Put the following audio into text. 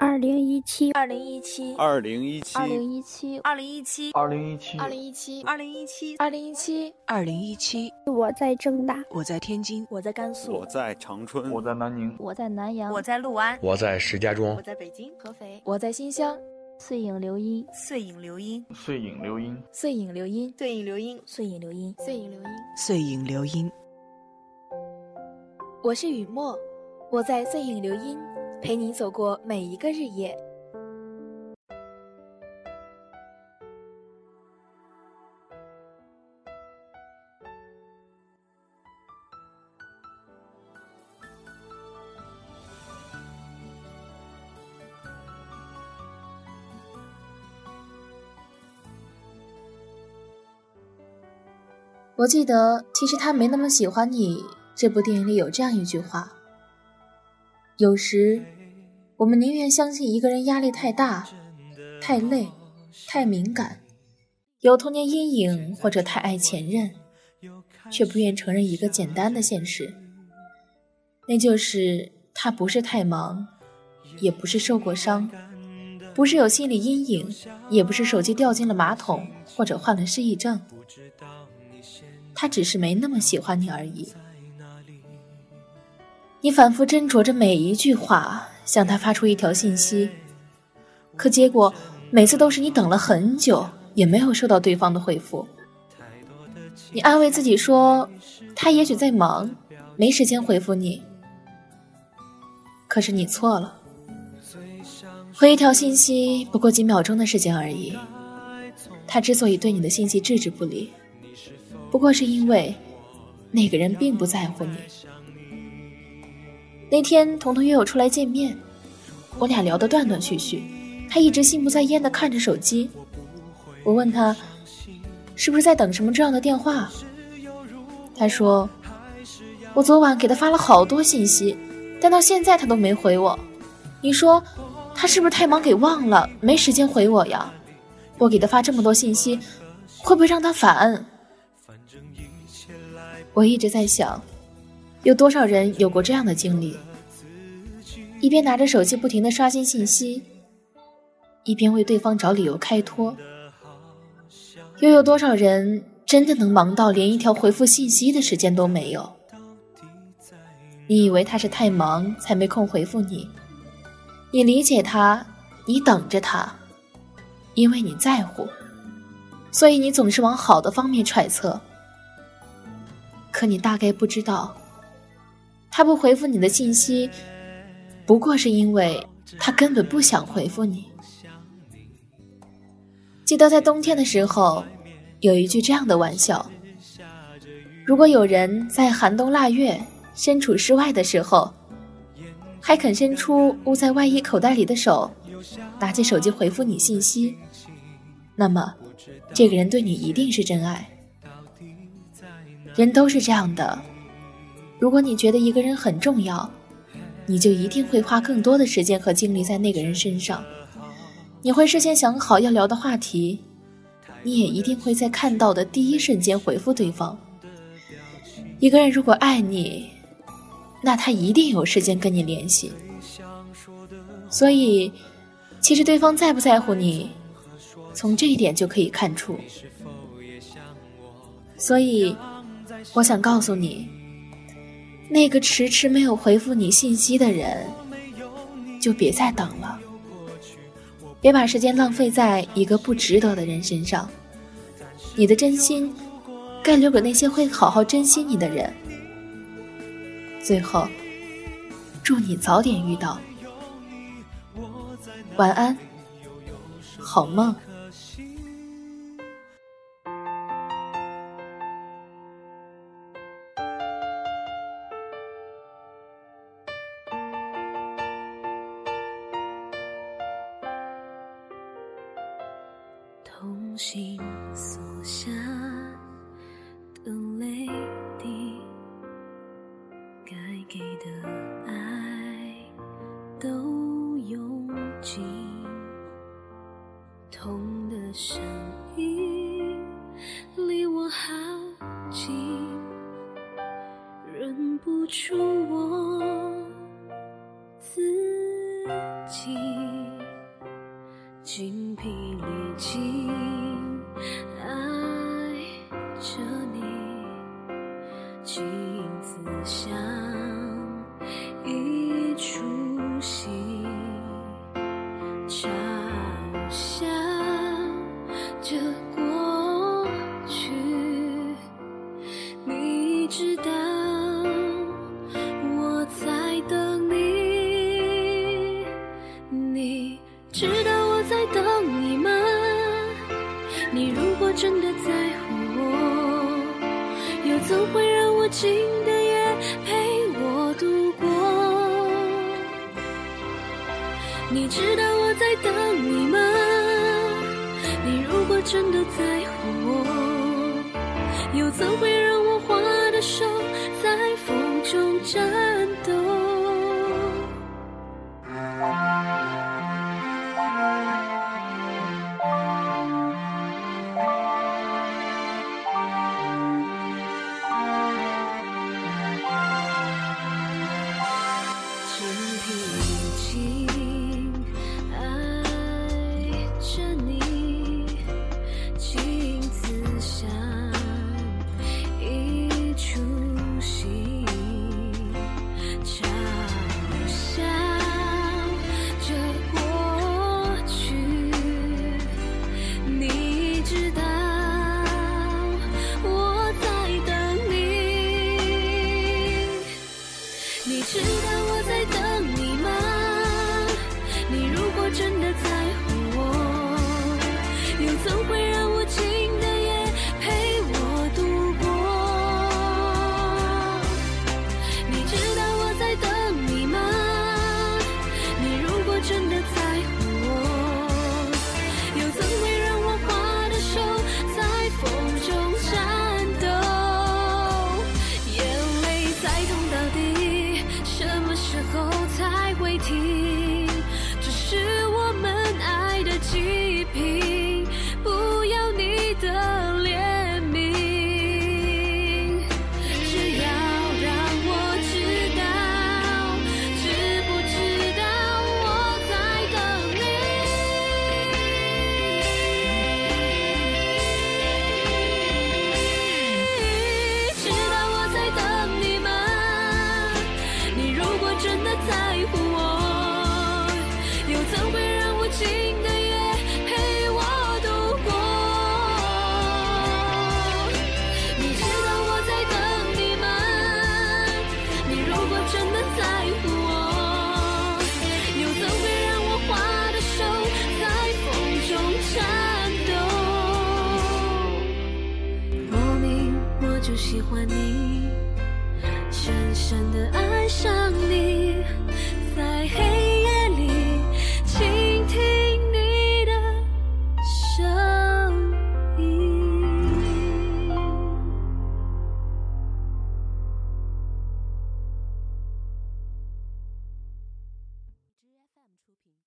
二零一七，二零一七，二零一七，二零一七，二零一七，二零一七，二零一七，二零一七，二零一七，二零一七。我在正大，我在天津，我在甘肃，我在长春，我在南宁，我在南阳，我在六安，我在石家庄，我在北京，合肥，我在新乡。碎影流音，碎影流音，碎影流音，碎影流音，碎影流音，碎影流音，碎影流音，碎影流音。我是雨墨，我在碎影流音陪你走过每一个日夜。我记得，其实他没那么喜欢你。这部电影里有这样一句话：有时，我们宁愿相信一个人压力太大、太累、太敏感，有童年阴影，或者太爱前任，却不愿承认一个简单的现实，那就是他不是太忙，也不是受过伤，不是有心理阴影，也不是手机掉进了马桶，或者患了失忆症。他只是没那么喜欢你而已。你反复斟酌着每一句话，向他发出一条信息，可结果每次都是你等了很久，也没有收到对方的回复。你安慰自己说，他也许在忙，没时间回复你。可是你错了，回一条信息不过几秒钟的时间而已。他之所以对你的信息置之不理。不过是因为那个人并不在乎你。那天彤彤约我出来见面，我俩聊得断断续续，他一直心不在焉地看着手机。我问他是不是在等什么重要的电话，他说我昨晚给他发了好多信息，但到现在他都没回我。你说他是不是太忙给忘了，没时间回我呀？我给他发这么多信息，会不会让他烦？我一直在想，有多少人有过这样的经历：一边拿着手机不停的刷新信息，一边为对方找理由开脱；又有多少人真的能忙到连一条回复信息的时间都没有？你以为他是太忙才没空回复你，你理解他，你等着他，因为你在乎，所以你总是往好的方面揣测。可你大概不知道，他不回复你的信息，不过是因为他根本不想回复你。记得在冬天的时候，有一句这样的玩笑：如果有人在寒冬腊月身处室外的时候，还肯伸出捂在外衣口袋里的手，拿起手机回复你信息，那么，这个人对你一定是真爱。人都是这样的，如果你觉得一个人很重要，你就一定会花更多的时间和精力在那个人身上。你会事先想好要聊的话题，你也一定会在看到的第一瞬间回复对方。一个人如果爱你，那他一定有时间跟你联系。所以，其实对方在不在乎你，从这一点就可以看出。所以。我想告诉你，那个迟迟没有回复你信息的人，就别再等了。别把时间浪费在一个不值得的人身上。你的真心，该留给那些会好好珍惜你的人。最后，祝你早点遇到。晚安，好梦。同心锁下的泪滴该给的爱都用尽痛的声音离我好近忍不住我自己。精疲力尽，爱着你，情字像一出戏。你如果真的在乎我，又怎会让我静的夜陪我度过？你知道我在等你吗？你如果真的在乎我，又怎会让我画的手在风中颤抖？听。真的在乎我又怎会让